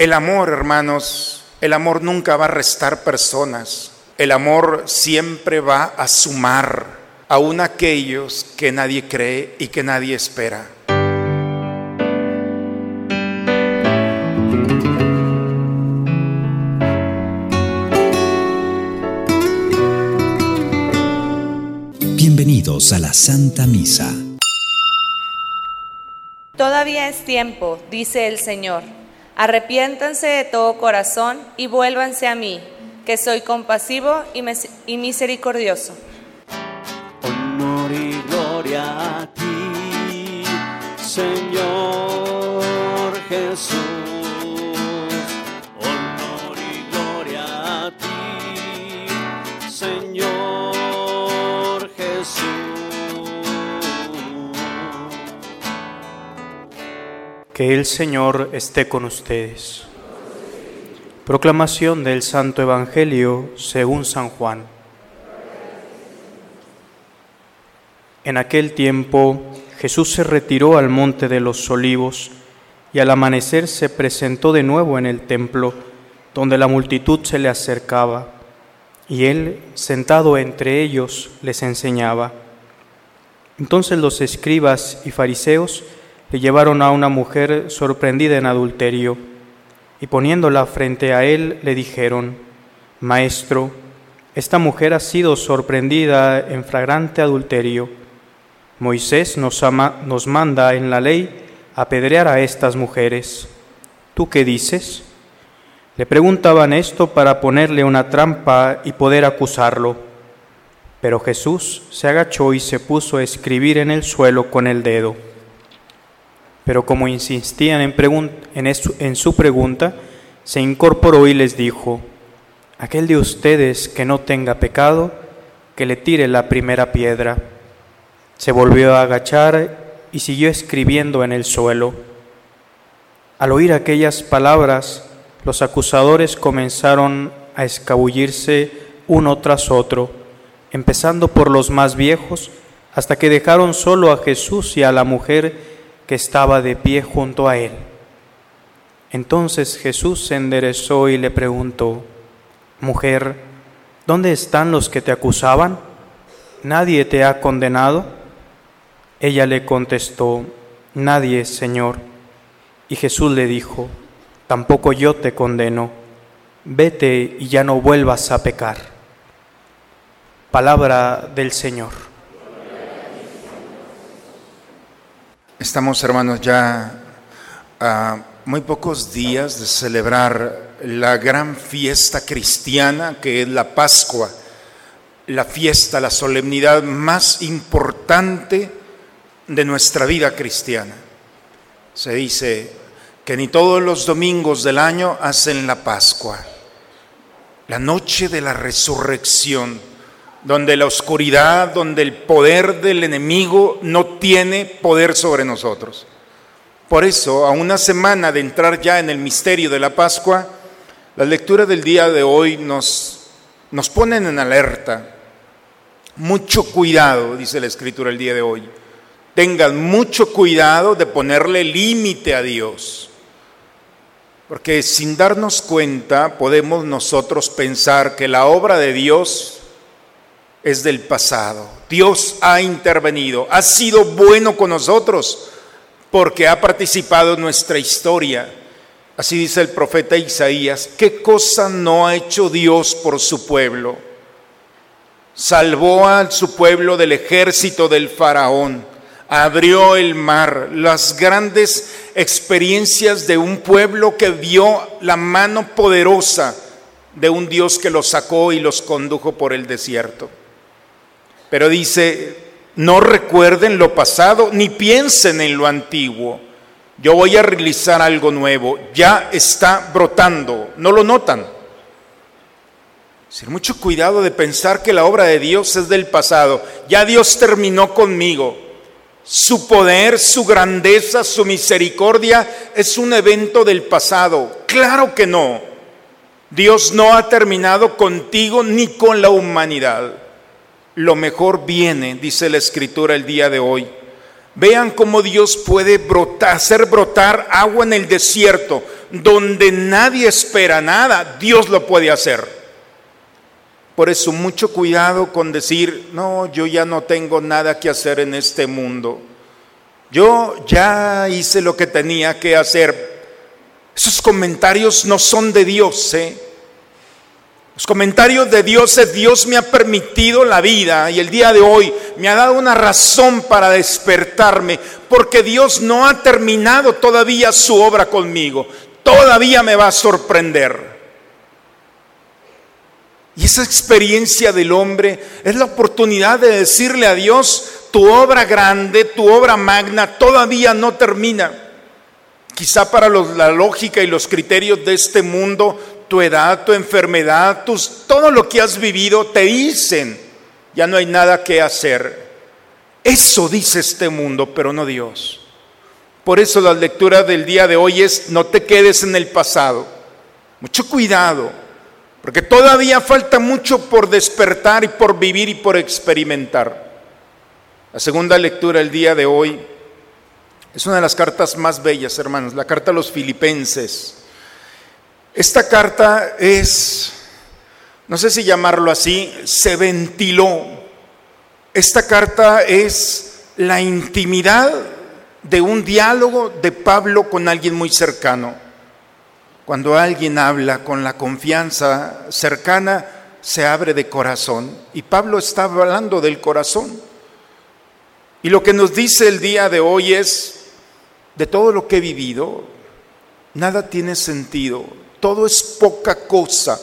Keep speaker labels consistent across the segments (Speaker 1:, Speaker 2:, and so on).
Speaker 1: El amor, hermanos, el amor nunca va a restar personas. El amor siempre va a sumar aún aquellos que nadie cree y que nadie espera.
Speaker 2: Bienvenidos a la Santa Misa.
Speaker 3: Todavía es tiempo, dice el Señor Arrepiéntanse de todo corazón y vuélvanse a mí, que soy compasivo y, misericordioso.
Speaker 4: Honor y gloria a ti, Señor
Speaker 5: Que el Señor esté con ustedes. Proclamación del Santo Evangelio según San Juan. En aquel tiempo Jesús se retiró al monte de los olivos y al amanecer se presentó de nuevo en el templo, donde la multitud se le acercaba, y él, sentado entre ellos, les enseñaba. Entonces los escribas y fariseos le llevaron a una mujer sorprendida en adulterio y poniéndola frente a él le dijeron, Maestro, esta mujer ha sido sorprendida en flagrante adulterio. Moisés nos, nos manda en la ley apedrear a estas mujeres. ¿Tú qué dices? Le preguntaban esto para ponerle una trampa y poder acusarlo. Pero Jesús se agachó y se puso a escribir en el suelo con el dedo. Pero como insistían en, su pregunta, se incorporó y les dijo, aquel de ustedes que no tenga pecado, que le tire la primera piedra. Se volvió a agachar y siguió escribiendo en el suelo. Al oír aquellas palabras, los acusadores comenzaron a escabullirse uno tras otro, empezando por los más viejos, hasta que dejaron solo a Jesús y a la mujer que estaba de pie junto a él. Entonces Jesús se enderezó y le preguntó, Mujer, ¿dónde están los que te acusaban? ¿Nadie te ha condenado? Ella le contestó, Nadie, Señor. Y Jesús le dijo, Tampoco yo te condeno, vete y ya no vuelvas a pecar. Palabra del Señor.
Speaker 1: Estamos, hermanos, ya a muy pocos días de celebrar la gran fiesta cristiana que es la Pascua, la fiesta, la solemnidad más importante de nuestra vida cristiana. Se dice que ni todos los domingos del año hacen la Pascua, la noche de la resurrección donde la oscuridad, donde el poder del enemigo no tiene poder sobre nosotros. Por eso, a una semana de entrar ya en el misterio de la Pascua, la lectura del día de hoy nos, nos ponen en alerta. Mucho cuidado, dice la escritura el día de hoy. Tengan mucho cuidado de ponerle límite a Dios. Porque sin darnos cuenta podemos nosotros pensar que la obra de Dios es del pasado. Dios ha intervenido, ha sido bueno con nosotros porque ha participado en nuestra historia. Así dice el profeta Isaías, ¿qué cosa no ha hecho Dios por su pueblo? Salvó a su pueblo del ejército del faraón, abrió el mar, las grandes experiencias de un pueblo que vio la mano poderosa de un Dios que los sacó y los condujo por el desierto. Pero dice, no recuerden lo pasado ni piensen en lo antiguo. Yo voy a realizar algo nuevo. Ya está brotando. ¿No lo notan? Sin mucho cuidado de pensar que la obra de Dios es del pasado. Ya Dios terminó conmigo. Su poder, su grandeza, su misericordia es un evento del pasado. Claro que no. Dios no ha terminado contigo ni con la humanidad lo mejor viene, dice la escritura el día de hoy. Vean cómo Dios puede hacer brotar agua en el desierto, donde nadie espera nada, Dios lo puede hacer. Por eso mucho cuidado con decir, no, yo ya no tengo nada que hacer en este mundo. Yo ya hice lo que tenía que hacer. Esos comentarios no son de Dios, ¿eh? Los comentarios de Dios es Dios me ha permitido la vida y el día de hoy me ha dado una razón para despertarme, porque Dios no ha terminado todavía su obra conmigo, todavía me va a sorprender. Y esa experiencia del hombre es la oportunidad de decirle a Dios, tu obra grande, tu obra magna todavía no termina. Quizá para la lógica y los criterios de este mundo tu edad, tu enfermedad, tus, todo lo que has vivido, te dicen, ya no hay nada que hacer. Eso dice este mundo, pero no Dios. Por eso la lectura del día de hoy es, no te quedes en el pasado. Mucho cuidado, porque todavía falta mucho por despertar y por vivir y por experimentar. La segunda lectura del día de hoy es una de las cartas más bellas, hermanos, la carta a los filipenses. Esta carta es, no sé si llamarlo así, se ventiló. Esta carta es la intimidad de un diálogo de Pablo con alguien muy cercano. Cuando alguien habla con la confianza cercana, se abre de corazón. Y Pablo está hablando del corazón. Y lo que nos dice el día de hoy es, de todo lo que he vivido, nada tiene sentido todo es poca cosa.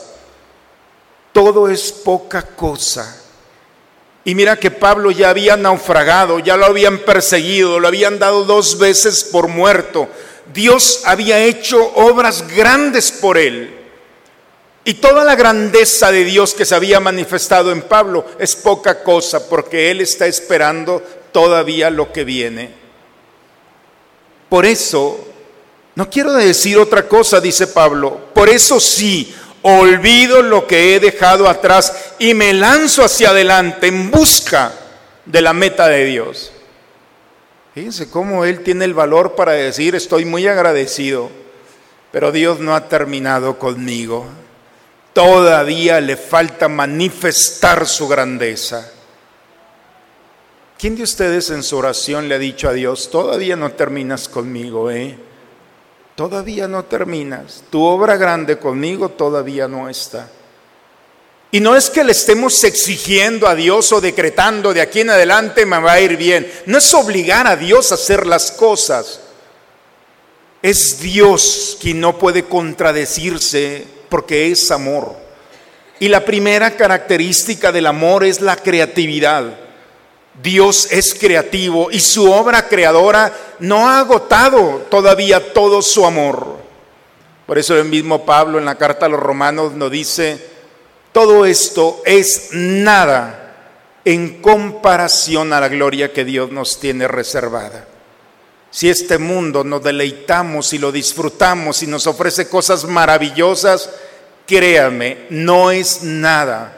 Speaker 1: Todo es poca cosa. Y mira que Pablo ya había naufragado, ya lo habían perseguido, lo habían dado dos veces por muerto. Dios había hecho obras grandes por él. Y toda la grandeza de Dios que se había manifestado en Pablo es poca cosa porque él está esperando todavía lo que viene. Por eso no quiero decir otra cosa, dice Pablo. Por eso sí, olvido lo que he dejado atrás y me lanzo hacia adelante en busca de la meta de Dios. Fíjense cómo él tiene el valor para decir, estoy muy agradecido, pero Dios no ha terminado conmigo. Todavía le falta manifestar su grandeza. ¿Quién de ustedes en su oración le ha dicho a Dios, todavía no terminas conmigo, eh? Todavía no terminas. Tu obra grande conmigo todavía no está. Y no es que le estemos exigiendo a Dios o decretando de aquí en adelante me va a ir bien. No es obligar a Dios a hacer las cosas. Es Dios quien no puede contradecirse porque es amor. Y la primera característica del amor es la creatividad. Dios es creativo y su obra creadora no ha agotado todavía todo su amor. Por eso el mismo Pablo en la carta a los romanos nos dice, todo esto es nada en comparación a la gloria que Dios nos tiene reservada. Si este mundo nos deleitamos y lo disfrutamos y nos ofrece cosas maravillosas, créame, no es nada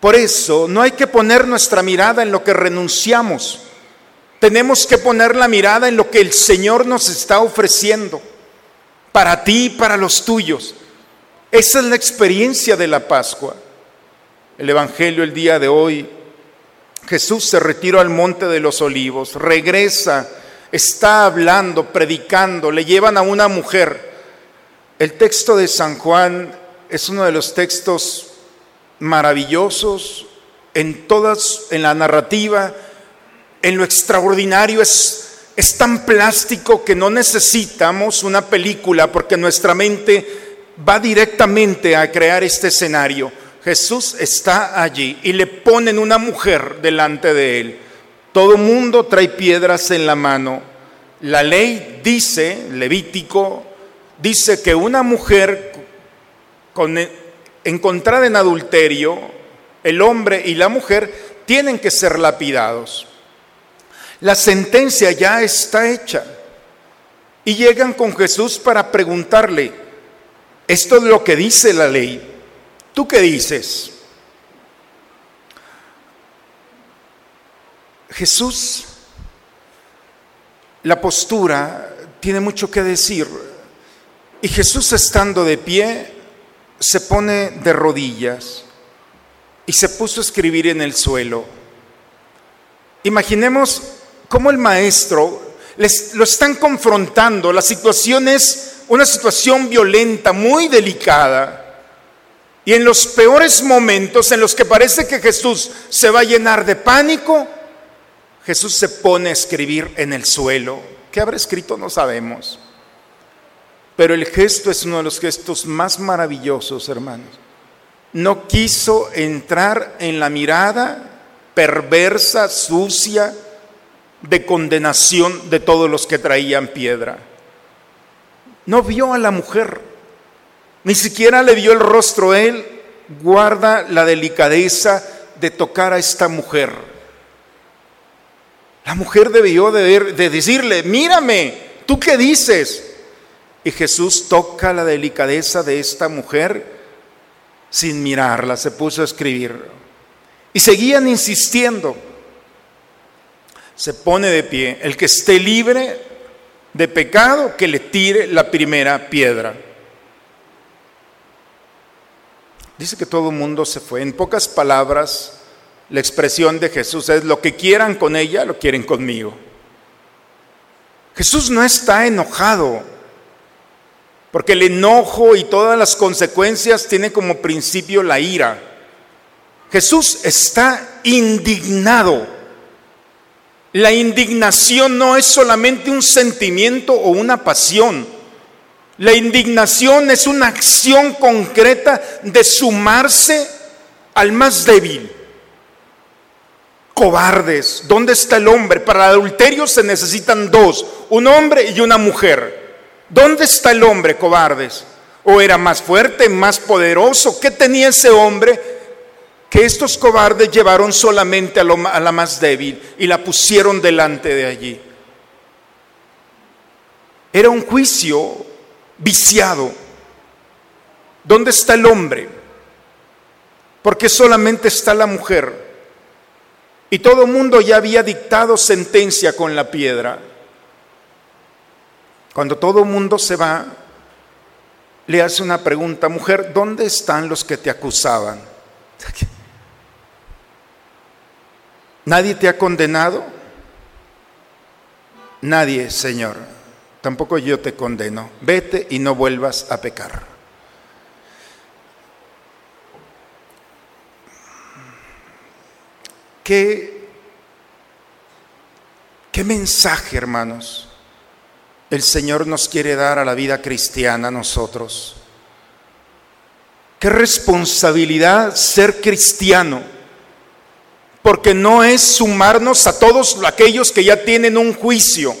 Speaker 1: por eso no hay que poner nuestra mirada en lo que renunciamos. Tenemos que poner la mirada en lo que el Señor nos está ofreciendo para ti y para los tuyos. Esa es la experiencia de la Pascua. El Evangelio el día de hoy, Jesús se retiró al monte de los olivos, regresa, está hablando, predicando, le llevan a una mujer. El texto de San Juan es uno de los textos maravillosos en todas, en la narrativa, en lo extraordinario es, es tan plástico que no necesitamos una película porque nuestra mente va directamente a crear este escenario. Jesús está allí y le ponen una mujer delante de él. Todo mundo trae piedras en la mano. La ley dice, Levítico, dice que una mujer con encontrada en adulterio, el hombre y la mujer tienen que ser lapidados. La sentencia ya está hecha. Y llegan con Jesús para preguntarle, esto es lo que dice la ley. ¿Tú qué dices? Jesús, la postura tiene mucho que decir. Y Jesús estando de pie, se pone de rodillas y se puso a escribir en el suelo. Imaginemos cómo el maestro les, lo están confrontando. La situación es una situación violenta, muy delicada. Y en los peores momentos en los que parece que Jesús se va a llenar de pánico, Jesús se pone a escribir en el suelo. ¿Qué habrá escrito? No sabemos. Pero el gesto es uno de los gestos más maravillosos, hermanos. No quiso entrar en la mirada perversa, sucia, de condenación de todos los que traían piedra. No vio a la mujer, ni siquiera le vio el rostro. Él guarda la delicadeza de tocar a esta mujer. La mujer debió de, de decirle, mírame, ¿tú qué dices? Y Jesús toca la delicadeza de esta mujer sin mirarla, se puso a escribir. Y seguían insistiendo. Se pone de pie, el que esté libre de pecado, que le tire la primera piedra. Dice que todo el mundo se fue. En pocas palabras, la expresión de Jesús es lo que quieran con ella, lo quieren conmigo. Jesús no está enojado porque el enojo y todas las consecuencias tienen como principio la ira. Jesús está indignado. La indignación no es solamente un sentimiento o una pasión. La indignación es una acción concreta de sumarse al más débil. Cobardes, ¿dónde está el hombre? Para el adulterio se necesitan dos, un hombre y una mujer. ¿Dónde está el hombre, cobardes? ¿O era más fuerte, más poderoso? ¿Qué tenía ese hombre? Que estos cobardes llevaron solamente a, la más débil y la pusieron delante de allí. Era un juicio viciado. ¿Dónde está el hombre? Porque solamente está la mujer. Y todo el mundo ya había dictado sentencia con la piedra. Cuando todo mundo se va, le hace una pregunta, mujer, ¿dónde están los que te acusaban? ¿Nadie te ha condenado? Nadie, Señor. Tampoco yo te condeno. Vete y no vuelvas a pecar. ¿Qué, qué mensaje, hermanos? El Señor nos quiere dar a la vida cristiana a nosotros. Qué responsabilidad ser cristiano, porque no es sumarnos a todos aquellos que ya tienen un juicio.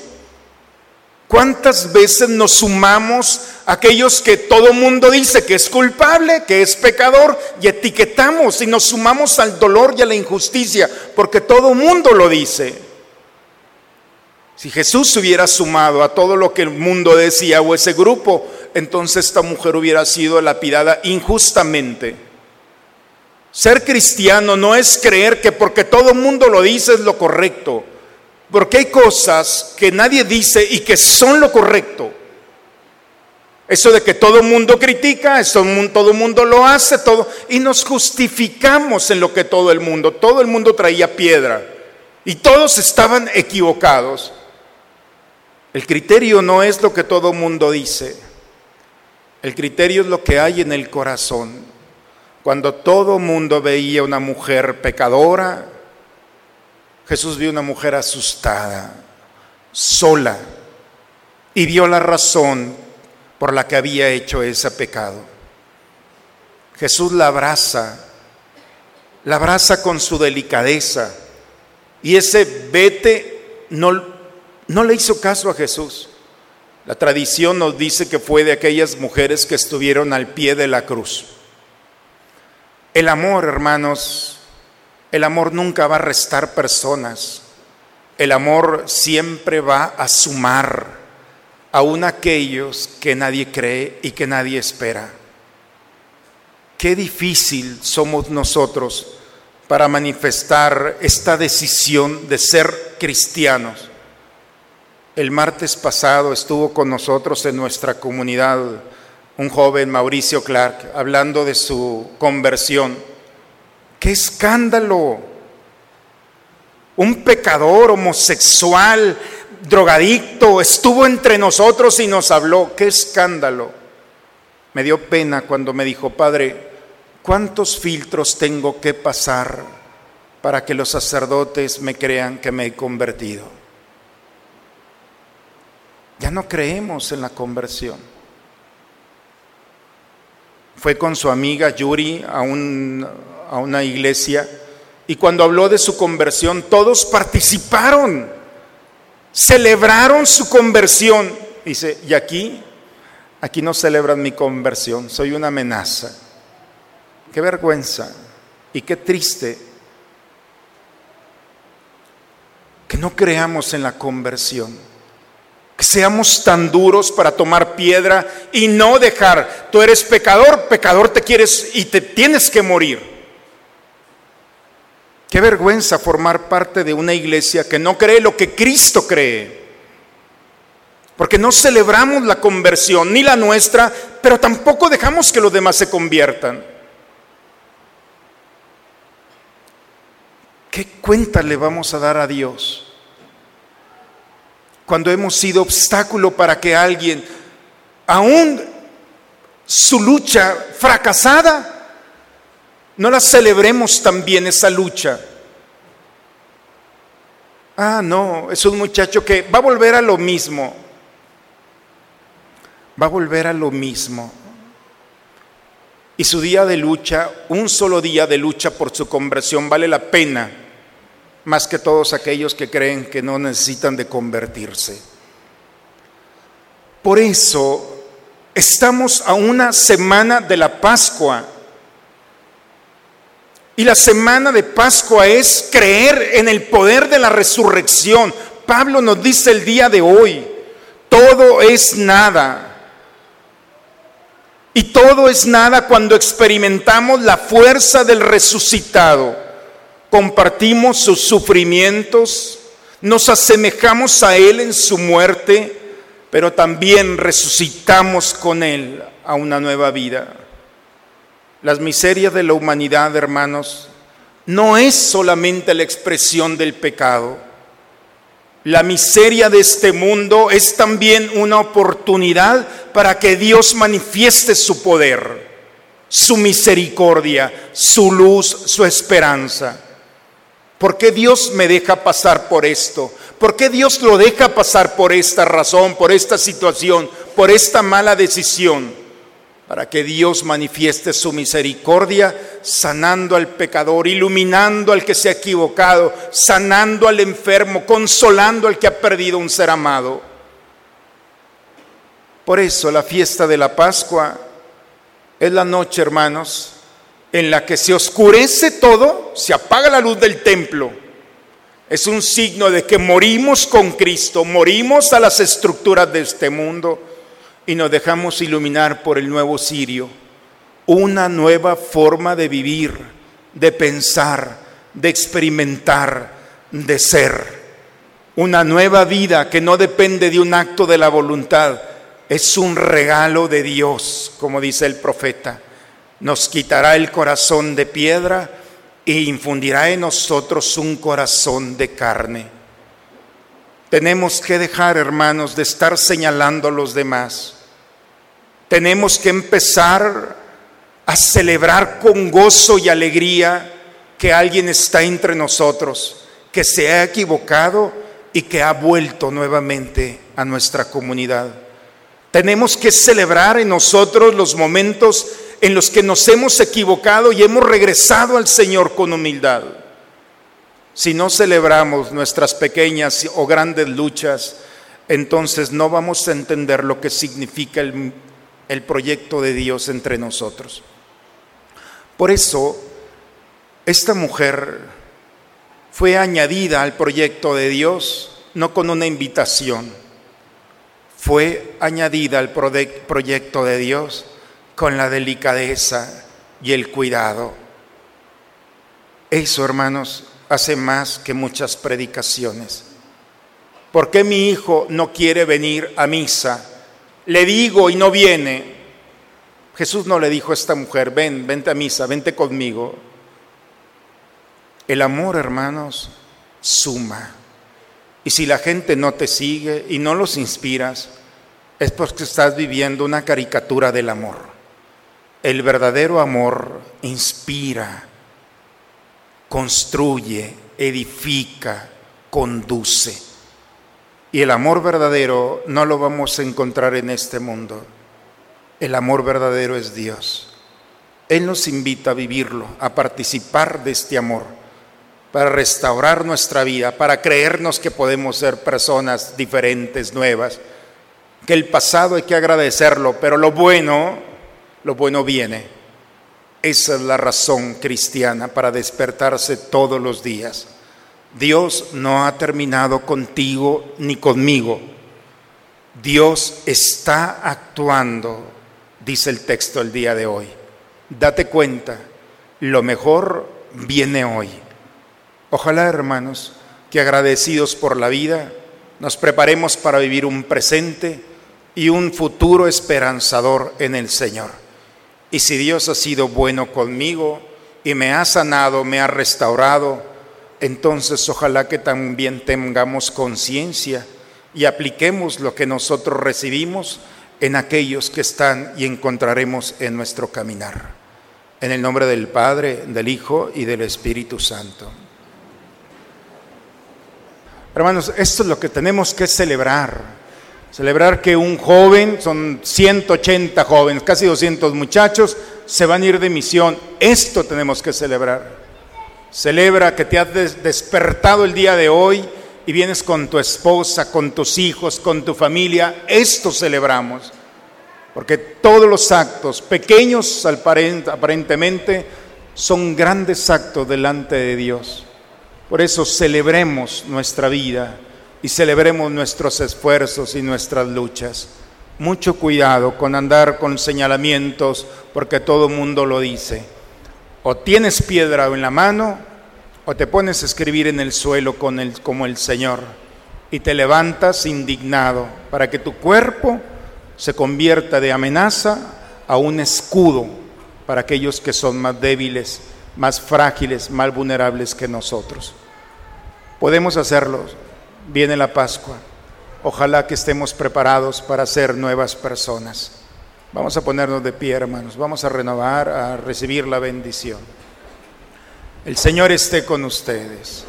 Speaker 1: ¿Cuántas veces nos sumamos a aquellos que todo mundo dice que es culpable, que es pecador, y etiquetamos y nos sumamos al dolor y a la injusticia, porque todo mundo lo dice? Si Jesús hubiera sumado a todo lo que el mundo decía o ese grupo, entonces esta mujer hubiera sido lapidada injustamente. Ser cristiano no es creer que porque todo el mundo lo dice es lo correcto, porque hay cosas que nadie dice y que son lo correcto. Eso de que todo el mundo critica, eso todo el mundo lo hace, todo, y nos justificamos en lo que todo el mundo, todo el mundo traía piedra y todos estaban equivocados. El criterio no es lo que todo mundo dice. El criterio es lo que hay en el corazón. Cuando todo mundo veía una mujer pecadora, Jesús vio una mujer asustada, sola, y vio la razón por la que había hecho ese pecado. Jesús la abraza, la abraza con su delicadeza, y ese vete no no le hizo caso a Jesús. La tradición nos dice que fue de aquellas mujeres que estuvieron al pie de la cruz. El amor, hermanos, el amor nunca va a restar personas. El amor siempre va a sumar aún aquellos que nadie cree y que nadie espera. Qué difícil somos nosotros para manifestar esta decisión de ser cristianos El martes pasado estuvo con nosotros en nuestra comunidad un joven, Mauricio Clark, hablando de su conversión. ¡Qué escándalo! Un pecador homosexual, drogadicto, estuvo entre nosotros y nos habló. ¡Qué escándalo! Me dio pena cuando me dijo, Padre, ¿cuántos filtros tengo que pasar para que los sacerdotes me crean que me he convertido? Ya no creemos en la conversión. Fue con su amiga Yuri a, un, a una iglesia y cuando habló de su conversión, todos participaron, celebraron su conversión. Dice, y aquí, aquí no celebran mi conversión, soy una amenaza. Qué vergüenza y qué triste que no creamos en la conversión, que seamos tan duros para tomar piedra y no dejar, tú eres pecador, pecador te quieres y te tienes que morir. Qué vergüenza formar parte de una iglesia que no cree lo que Cristo cree. Porque no celebramos la conversión, ni la nuestra, pero tampoco dejamos que los demás se conviertan. ¿Qué cuenta le vamos a dar a Dios? Cuando hemos sido obstáculo para que alguien, aún su lucha fracasada, no la celebremos también esa lucha. Ah, no, es un muchacho que va a volver a lo mismo. Va a volver a lo mismo. Y su día de lucha, un solo día de lucha por su conversión vale la pena más que todos aquellos que creen que no necesitan de convertirse. Por eso estamos a una semana de la Pascua. Y la semana de Pascua es creer en el poder de la resurrección. Pablo nos dice el día de hoy, todo es nada. Y todo es nada cuando experimentamos la fuerza del resucitado compartimos sus sufrimientos, nos asemejamos a Él en su muerte, pero también resucitamos con Él a una nueva vida. Las miserias de la humanidad, hermanos, no es solamente la expresión del pecado. La miseria de este mundo es también una oportunidad para que Dios manifieste su poder, su misericordia, su luz, su esperanza. ¿Por qué Dios me deja pasar por esto? ¿Por qué Dios lo deja pasar por esta razón, por esta situación, por esta mala decisión? Para que Dios manifieste su misericordia, sanando al pecador, iluminando al que se ha equivocado, sanando al enfermo, consolando al que ha perdido un ser amado. Por eso la fiesta de la Pascua es la noche, hermanos, en la que se oscurece todo, se apaga la luz del templo, es un signo de que morimos con Cristo, morimos a las estructuras de este mundo y nos dejamos iluminar por el nuevo Sirio, una nueva forma de vivir, de pensar, de experimentar, de ser. Una nueva vida que no depende de un acto de la voluntad, es un regalo de Dios, como dice el profeta nos quitará el corazón de piedra e infundirá en nosotros un corazón de carne. Tenemos que dejar, hermanos, de estar señalando a los demás. Tenemos que empezar a celebrar con gozo y alegría que alguien está entre nosotros, que se ha equivocado y que ha vuelto nuevamente a nuestra comunidad. Tenemos que celebrar en nosotros los momentos en los que nos hemos equivocado y hemos regresado al Señor con humildad. Si no celebramos nuestras pequeñas o grandes luchas, entonces no vamos a entender lo que significa el, proyecto de Dios entre nosotros. Por eso, esta mujer fue añadida al proyecto de Dios no con una invitación, fue añadida al proyecto de Dios con la delicadeza y el cuidado. Eso, hermanos, hace más que muchas predicaciones. ¿Por qué mi hijo no quiere venir a misa? Le digo y no viene. Jesús no le dijo a esta mujer, ven, vente a misa, vente conmigo. El amor, hermanos, suma. Y si la gente no te sigue y no los inspiras, es porque estás viviendo una caricatura del amor. El verdadero amor inspira, construye, edifica, conduce. Y el amor verdadero no lo vamos a encontrar en este mundo. El amor verdadero es Dios. Él nos invita a vivirlo, a participar de este amor, para restaurar nuestra vida, para creernos que podemos ser personas diferentes, nuevas, que el pasado hay que agradecerlo, pero lo bueno, lo bueno viene. Esa es la razón cristiana para despertarse todos los días. Dios no ha terminado contigo ni conmigo. Dios está actuando, dice el texto el día de hoy. Date cuenta, lo mejor viene hoy. Ojalá, hermanos, que agradecidos por la vida, nos preparemos para vivir un presente y un futuro esperanzador en el Señor. Y si Dios ha sido bueno conmigo y me ha sanado, me ha restaurado, entonces ojalá que también tengamos conciencia y apliquemos lo que nosotros recibimos en aquellos que están y encontraremos en nuestro caminar. En el nombre del Padre, del Hijo y del Espíritu Santo. Hermanos, esto es lo que tenemos que celebrar. Celebrar que un joven, son 180 jóvenes, casi 200 muchachos, se van a ir de misión. Esto tenemos que celebrar. Celebra que te has despertado el día de hoy y vienes con tu esposa, con tus hijos, con tu familia. Esto celebramos. Porque todos los actos, pequeños aparentemente, son grandes actos delante de Dios. Por eso celebremos nuestra vida y celebremos nuestros esfuerzos y nuestras luchas. Mucho cuidado con andar con señalamientos porque todo mundo lo dice. O tienes piedra en la mano o te pones a escribir en el suelo como el Señor y te levantas indignado para que tu cuerpo se convierta de amenaza a un escudo para aquellos que son más débiles, más frágiles, más vulnerables que nosotros. Podemos hacerlo. Viene la Pascua. Ojalá que estemos preparados para ser nuevas personas. Vamos a ponernos de pie, hermanos. Vamos a renovar, a recibir la bendición. El Señor esté con ustedes.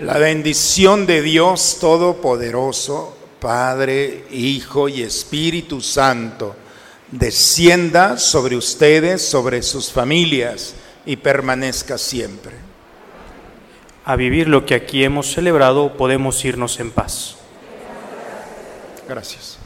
Speaker 1: La bendición de Dios Todopoderoso, Padre, Hijo y Espíritu Santo, descienda sobre ustedes, sobre sus familias y permanezca siempre.
Speaker 5: A vivir lo que aquí hemos celebrado, podemos irnos en paz.
Speaker 1: Gracias.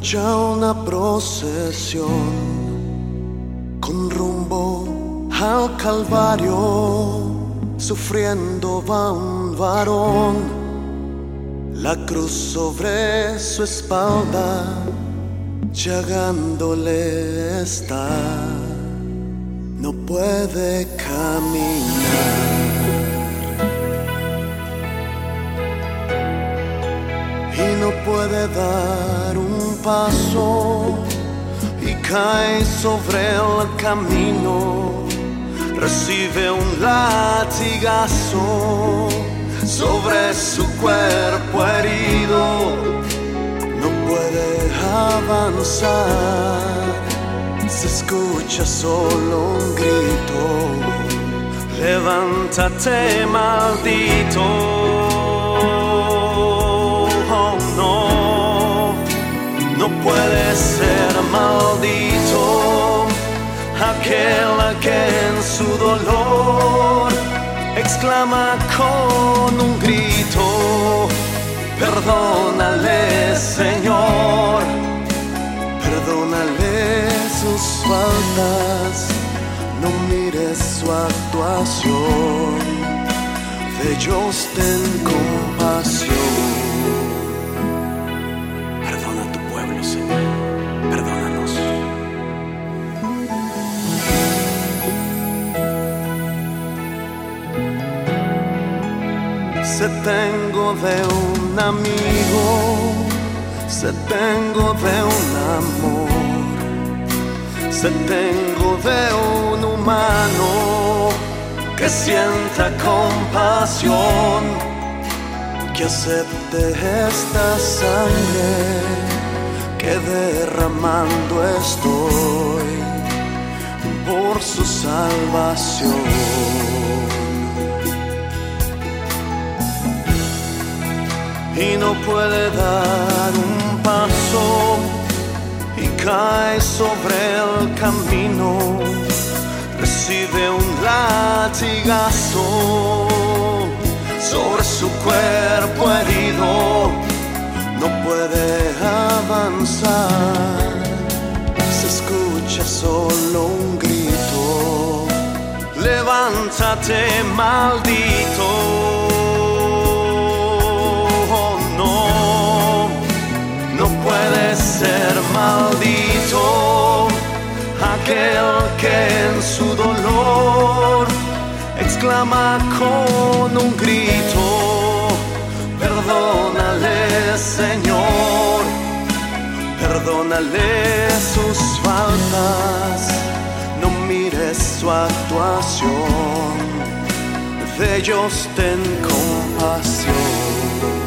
Speaker 2: Marcha una procesión con rumbo al Calvario. Sufriendo va un varón, la cruz sobre su espalda, llagándole está. No puede caminar. y no puede dar un paso y cae sobre el camino, recibe un latigazo sobre su cuerpo herido, no puede avanzar, se escucha solo un grito, levántate maldito puede ser maldito aquel que en su dolor exclama con un grito, perdónale Señor, perdónale sus faltas, no mires su actuación, de ellos ten compasión. Tengo de un amigo, se tengo de un amor, se tengo de un humano que sienta compasión, que acepte esta sangre que derramando estoy por su salvación. Y no puede dar un paso y cae sobre el camino, recibe un latigazo sobre su cuerpo herido, no puede avanzar, se escucha solo un grito, levántate maldito. Aquel que en su dolor exclama con un grito, perdónale Señor, perdónale sus faltas, no mires su actuación, de ellos ten compasión.